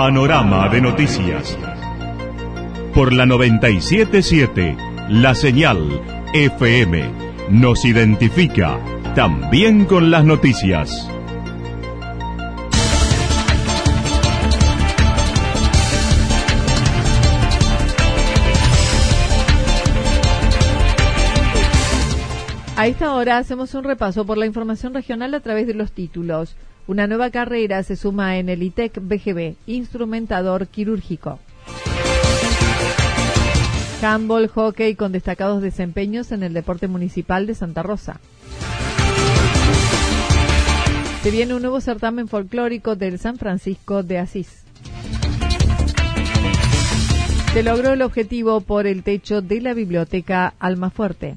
Panorama de Noticias. Por la 977, la señal FM nos identifica también con las noticias. A esta hora hacemos un repaso por la información regional a través de los títulos. Una nueva carrera se suma en el ITEC BGB, instrumentador quirúrgico. Handball, hockey con destacados desempeños en el deporte municipal de Santa Rosa. Se viene un nuevo certamen folclórico del San Francisco de Asís. Se logró el objetivo por el techo de la biblioteca Almafuerte.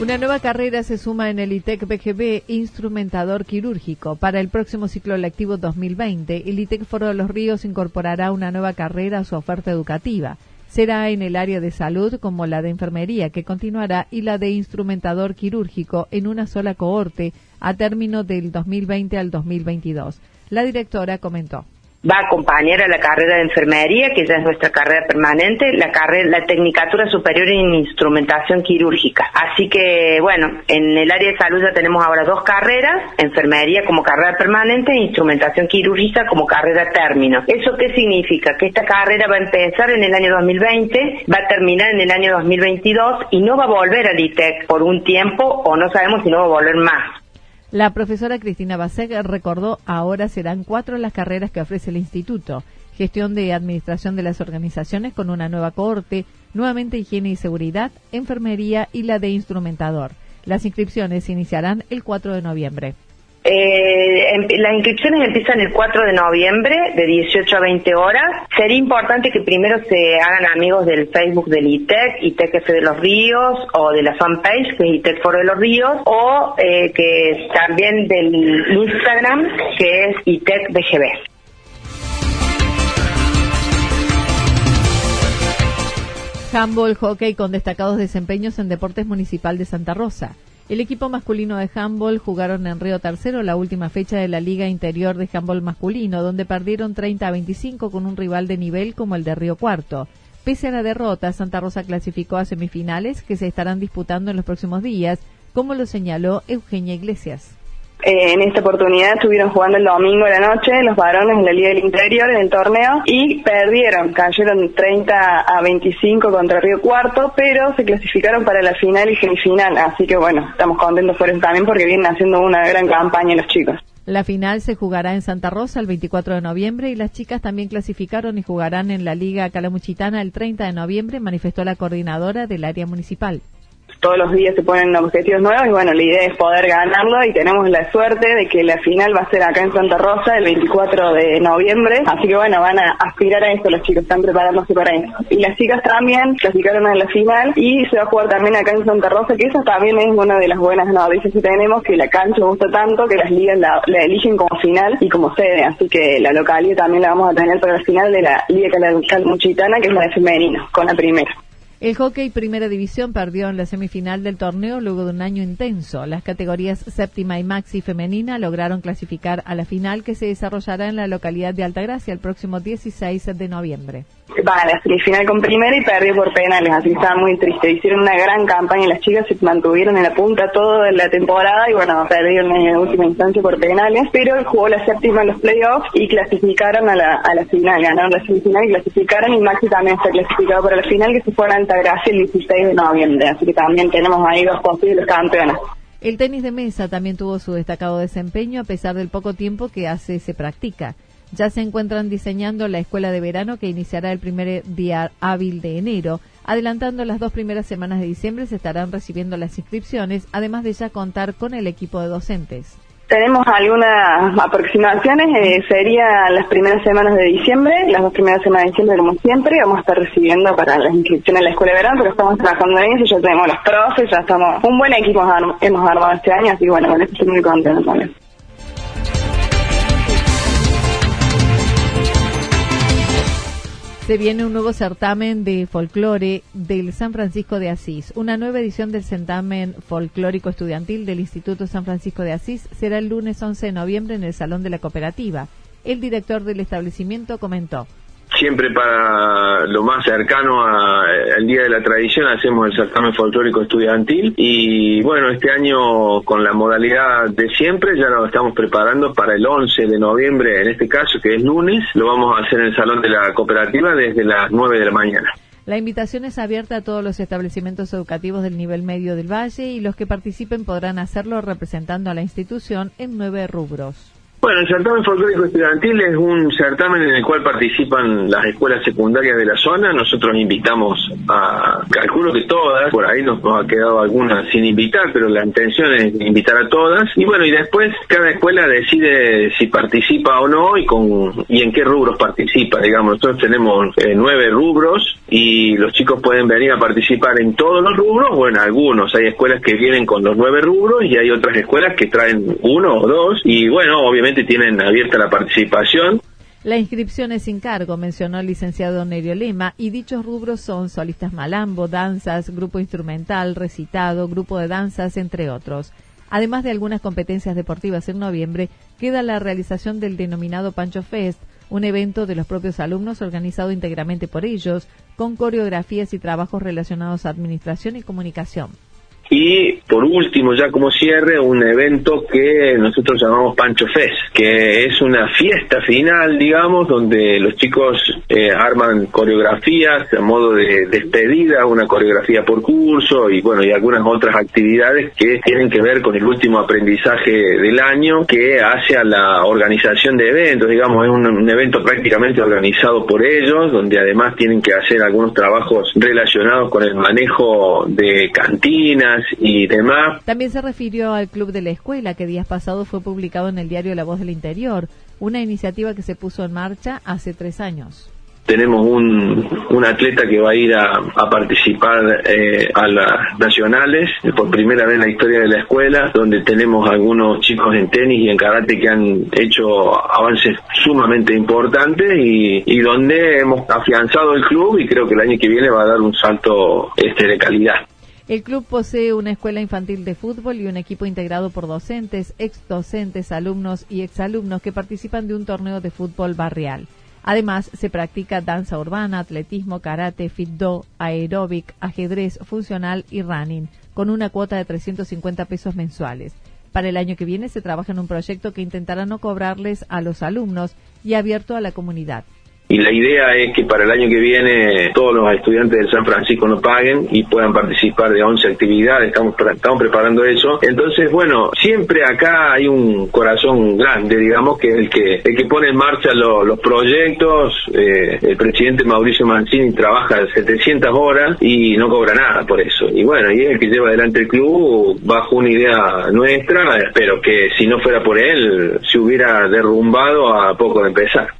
Una nueva carrera se suma en el ITEC BGB Instrumentador Quirúrgico. Para el próximo ciclo lectivo 2020, el ITEC Foro de los Ríos incorporará una nueva carrera a su oferta educativa. Será en el área de salud como la de enfermería, que continuará, y la de instrumentador quirúrgico en una sola cohorte a término del 2020 al 2022. La directora comentó va a acompañar a la carrera de enfermería, que ya es nuestra carrera permanente, la carrera, la tecnicatura superior en instrumentación quirúrgica. Así que, bueno, en el área de salud ya tenemos ahora dos carreras, enfermería como carrera permanente e instrumentación quirúrgica como carrera término. ¿Eso qué significa? Que esta carrera va a empezar en el año 2020, va a terminar en el año 2022 y no va a volver al ITEC por un tiempo o no sabemos si no va a volver más. La profesora Cristina Basek recordó ahora serán cuatro las carreras que ofrece el instituto. Gestión de administración de las organizaciones con una nueva cohorte, nuevamente higiene y seguridad, enfermería y la de instrumentador. Las inscripciones iniciarán el 4 de noviembre. Eh, las inscripciones empiezan el 4 de noviembre de 18 a 20 horas. Sería importante que primero se hagan amigos del Facebook del ITEC, ITEC F de los Ríos, o de la fanpage, que es ITEC Foro de los Ríos, o eh, que también del Instagram, que es ITEC BGB. Handball, hockey con destacados desempeños en deportes municipal de Santa Rosa. El equipo masculino de handball jugaron en Río Tercero la última fecha de la Liga Interior de Handball Masculino, donde perdieron 30 a 25 con un rival de nivel como el de Río Cuarto. Pese a la derrota, Santa Rosa clasificó a semifinales que se estarán disputando en los próximos días, como lo señaló Eugenia Iglesias. Eh, en esta oportunidad estuvieron jugando el domingo de la noche los varones en la Liga del Interior en el torneo y perdieron, cayeron 30 a 25 contra Río Cuarto, pero se clasificaron para la final y semifinal, así que bueno, estamos contentos por eso también porque vienen haciendo una gran campaña los chicos. La final se jugará en Santa Rosa el 24 de noviembre y las chicas también clasificaron y jugarán en la Liga Calamuchitana el 30 de noviembre, manifestó la coordinadora del área municipal todos los días se ponen objetivos nuevos y bueno, la idea es poder ganarlo y tenemos la suerte de que la final va a ser acá en Santa Rosa el 24 de noviembre, así que bueno, van a aspirar a esto, los chicos están preparándose para eso. Y las chicas también clasificaron a la final y se va a jugar también acá en Santa Rosa, que eso también es una de las buenas noticias que tenemos, que la cancha gusta tanto que las ligas la, eligen como final y como sede, así que la localidad también la vamos a tener para la final de la Liga Calmuchitana, que es la de femenino, con la primera. El hockey Primera División perdió en la semifinal del torneo luego de un año intenso. Las categorías séptima y maxi femenina lograron clasificar a la final que se desarrollará en la localidad de Altagracia el próximo 16 de noviembre. Va a la semifinal con primera y perdió por penales, así que estaba muy triste. Hicieron una gran campaña las chicas se mantuvieron en la punta toda la temporada y bueno, perdieron en la última instancia por penales, pero jugó la séptima en los playoffs y clasificaron a la, a la final, ganaron la semifinal y clasificaron y Maxi también está clasificado para la final que se fue a Gracia el 16 de noviembre, así que también tenemos ahí dos posibles campeones. El tenis de mesa también tuvo su destacado desempeño a pesar del poco tiempo que hace se practica. Ya se encuentran diseñando la escuela de verano que iniciará el primer día hábil de enero. Adelantando las dos primeras semanas de diciembre se estarán recibiendo las inscripciones, además de ya contar con el equipo de docentes. Tenemos algunas aproximaciones, eh, sería las primeras semanas de diciembre, las dos primeras semanas de diciembre como siempre, vamos a estar recibiendo para las inscripciones en la escuela de verano, pero estamos trabajando en eso, ya tenemos los profes, ya estamos, un buen equipo hemos armado este año, así que bueno, estoy muy contento también. Se viene un nuevo certamen de folclore del San Francisco de Asís. Una nueva edición del certamen folclórico estudiantil del Instituto San Francisco de Asís será el lunes 11 de noviembre en el Salón de la Cooperativa. El director del establecimiento comentó siempre para lo más cercano al Día de la Tradición hacemos el certamen folclórico estudiantil y bueno, este año con la modalidad de siempre ya nos estamos preparando para el 11 de noviembre, en este caso que es lunes, lo vamos a hacer en el Salón de la Cooperativa desde las 9 de la mañana. La invitación es abierta a todos los establecimientos educativos del nivel medio del Valle y los que participen podrán hacerlo representando a la institución en nueve rubros. Bueno, el certamen folclórico estudiantil es un certamen en el cual participan las escuelas secundarias de la zona. Nosotros invitamos a, calculo que todas, por ahí nos, ha quedado algunas sin invitar, pero la intención es invitar a todas. Y bueno, y después cada escuela decide si participa o no y con y en qué rubros participa. Digamos, nosotros tenemos eh, nueve rubros y los chicos pueden venir a participar en todos los rubros o en algunos. Hay escuelas que vienen con los nueve rubros y hay otras escuelas que traen uno o dos. Y bueno, obviamente tienen abierta la participación. La inscripción es sin cargo, mencionó el licenciado Nerio Lema, y dichos rubros son solistas malambo, danzas, grupo instrumental, recitado, grupo de danzas, entre otros. Además de algunas competencias deportivas en noviembre, queda la realización del denominado Pancho Fest, un evento de los propios alumnos organizado íntegramente por ellos, con coreografías y trabajos relacionados a administración y comunicación. Y por último, ya como cierre, un evento que nosotros llamamos Pancho Fest, que es una fiesta final, digamos, donde los chicos eh, arman coreografías a modo de despedida, una coreografía por curso y bueno, y algunas otras actividades que tienen que ver con el último aprendizaje del año que hace a la organización de eventos, digamos, es un evento prácticamente organizado por ellos, donde además tienen que hacer algunos trabajos relacionados con el manejo de cantinas, y demás. También se refirió al Club de la Escuela, que días pasados fue publicado en el diario La Voz del Interior, una iniciativa que se puso en marcha hace tres años tenemos un, un, atleta que va a ir a, participar eh, a las nacionales por primera vez en la historia de la escuela, donde tenemos algunos chicos en tenis y en karate que han hecho avances sumamente importantes y, y donde hemos afianzado el club y creo que el año que viene va a dar un salto este de calidad. El club posee una escuela infantil de fútbol y un equipo integrado por docentes, ex docentes, alumnos y exalumnos que participan de un torneo de fútbol barrial. Además, se practica danza urbana, atletismo, karate, fitdo, aeróbic, ajedrez funcional y running, con una cuota de 350 pesos mensuales. Para el año que viene se trabaja en un proyecto que intentará no cobrarles a los alumnos y abierto a la comunidad y la idea es que para el año que viene todos los estudiantes del San Francisco no paguen y puedan participar de 11 actividades, estamos, estamos preparando eso. Entonces, bueno, siempre acá hay un corazón grande, digamos, que es el que, el que pone en marcha los proyectos. Eh, el presidente Mauricio Mancini trabaja 700 horas y no cobra nada por eso. Y bueno, y es el que lleva adelante el club bajo una idea nuestra, espero que si no fuera por él se hubiera derrumbado a poco de empezar.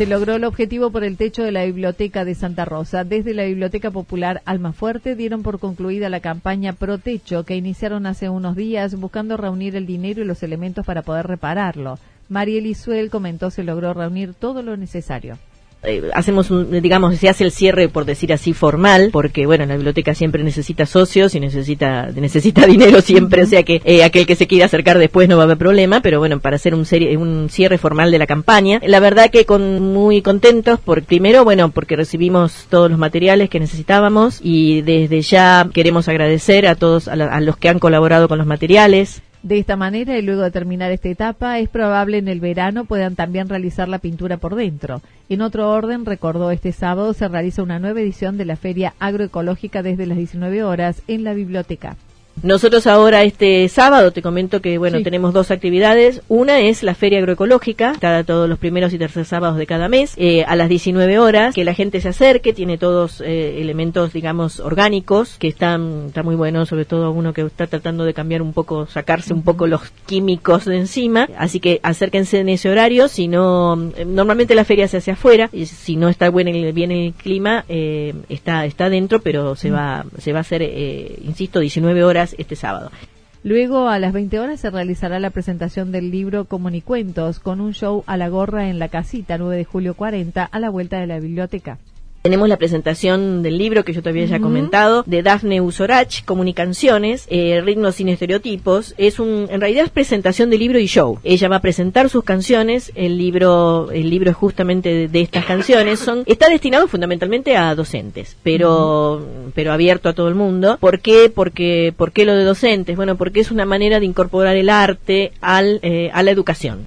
Se logró el objetivo por el techo de la Biblioteca de Santa Rosa. Desde la Biblioteca Popular Almafuerte dieron por concluida la campaña Pro Techo que iniciaron hace unos días buscando reunir el dinero y los elementos para poder repararlo. Mariel Isuel comentó se logró reunir todo lo necesario. Eh, hacemos, un, digamos, se hace el cierre, por decir así, formal, porque, bueno, la biblioteca siempre necesita socios y necesita, necesita dinero siempre, o sea que eh, aquel que se quiera acercar después no va a haber problema, pero bueno, para hacer un, serie, un cierre formal de la campaña, la verdad que con muy contentos, por primero, bueno, porque recibimos todos los materiales que necesitábamos y desde ya queremos agradecer a todos, a los que han colaborado con los materiales, de esta manera, y luego de terminar esta etapa, es probable en el verano puedan también realizar la pintura por dentro. En otro orden, recordó este sábado se realiza una nueva edición de la Feria Agroecológica desde las 19 horas en la biblioteca. Nosotros ahora este sábado te comento que bueno tenemos dos actividades. Una es la feria agroecológica, cada todos los primeros y tercer sábados de cada mes eh, a las 19 horas. Que la gente se acerque, tiene todos eh, elementos digamos orgánicos que están está muy bueno, sobre todo uno que está tratando de cambiar un poco, sacarse un poco los químicos de encima. Así que acérquense en ese horario. Si no, normalmente la feria se hace afuera y si no está bueno bien el clima eh, está está dentro, pero se va se va a hacer insisto 19 horas este sábado. Luego, a las 20 horas, se realizará la presentación del libro Comunicuentos con un show a la gorra en la casita 9 de julio 40 a la vuelta de la biblioteca. Tenemos la presentación del libro que yo te había ya comentado, de Dafne Usorach, Comunicaciones, eh, Ritmos sin estereotipos. Es un, en realidad es presentación de libro y show. Ella va a presentar sus canciones, el libro, el libro es justamente de, estas canciones. Son, está destinado fundamentalmente a docentes, pero, pero abierto a todo el mundo. ¿Por qué? Porque, ¿por qué lo de docentes? Bueno, porque es una manera de incorporar el arte al, eh, a la educación.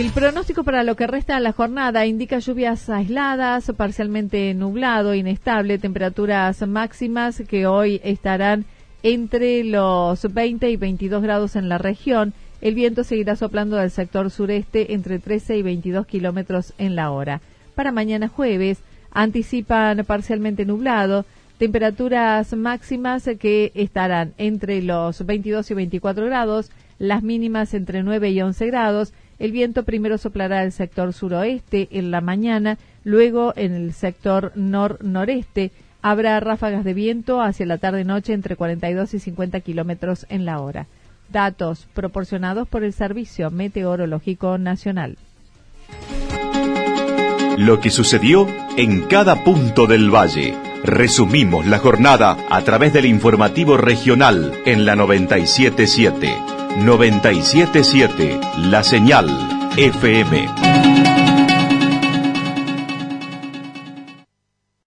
El pronóstico para lo que resta de la jornada indica lluvias aisladas, parcialmente nublado, inestable, temperaturas máximas que hoy estarán entre los 20 y 22 grados en la región. El viento seguirá soplando del sector sureste entre 13 y 22 kilómetros en la hora. Para mañana jueves anticipan parcialmente nublado, temperaturas máximas que estarán entre los 22 y 24 grados, las mínimas entre 9 y 11 grados el viento primero soplará el sector suroeste en la mañana, luego en el sector nor-noreste. Habrá ráfagas de viento hacia la tarde-noche entre 42 y 50 kilómetros en la hora. Datos proporcionados por el Servicio Meteorológico Nacional. Lo que sucedió en cada punto del valle. Resumimos la jornada a través del informativo regional en la 977. 977 La Señal FM.